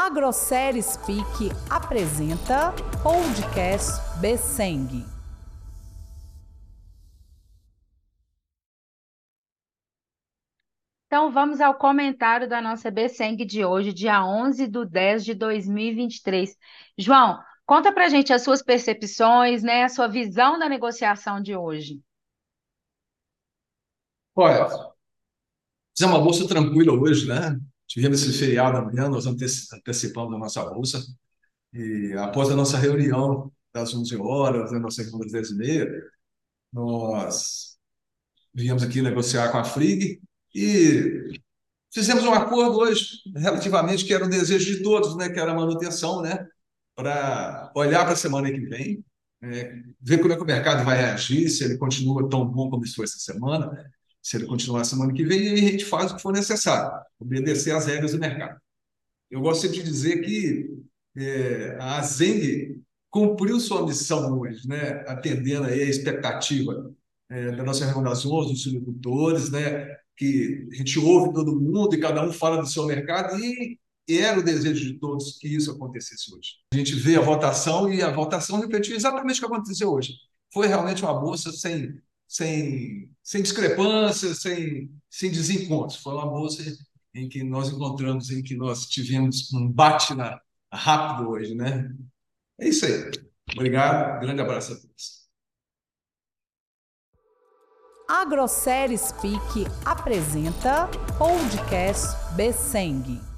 A Grosseria Speak apresenta Podcast Besseng. Então, vamos ao comentário da nossa Besseng de hoje, dia 11 de 10 de 2023. João, conta pra gente as suas percepções, né, a sua visão da negociação de hoje. Olha, fizemos uma bolsa tranquila hoje, né? Tivemos esse feriado amanhã, nós antecipamos a nossa bolsa. E após a nossa reunião das 11 horas, da nossa reunião das 10 e meia, nós viemos aqui negociar com a FRIG e fizemos um acordo hoje, relativamente, que era o desejo de todos, né? que era a manutenção, né? para olhar para a semana que vem, é, ver como é que o mercado vai reagir, se ele continua tão bom como foi essa semana, se ele continuar semana que vem, aí a gente faz o que for necessário, obedecer às regras do mercado. Eu gosto sempre de dizer que é, a Zeng cumpriu sua missão hoje, né? atendendo aí a expectativa é, da nossa reunião das 11, dos agricultores, né? que a gente ouve todo mundo e cada um fala do seu mercado e era o desejo de todos que isso acontecesse hoje. A gente vê a votação e a votação refletiu exatamente o que aconteceu hoje. Foi realmente uma bolsa sem sem, sem discrepância, sem, sem desencontros. Foi uma bolsa em que nós encontramos, em que nós tivemos um bate na, rápido hoje, né? É isso aí. Obrigado, grande abraço a todos. A Grosseria Speak apresenta Podcast Besseng.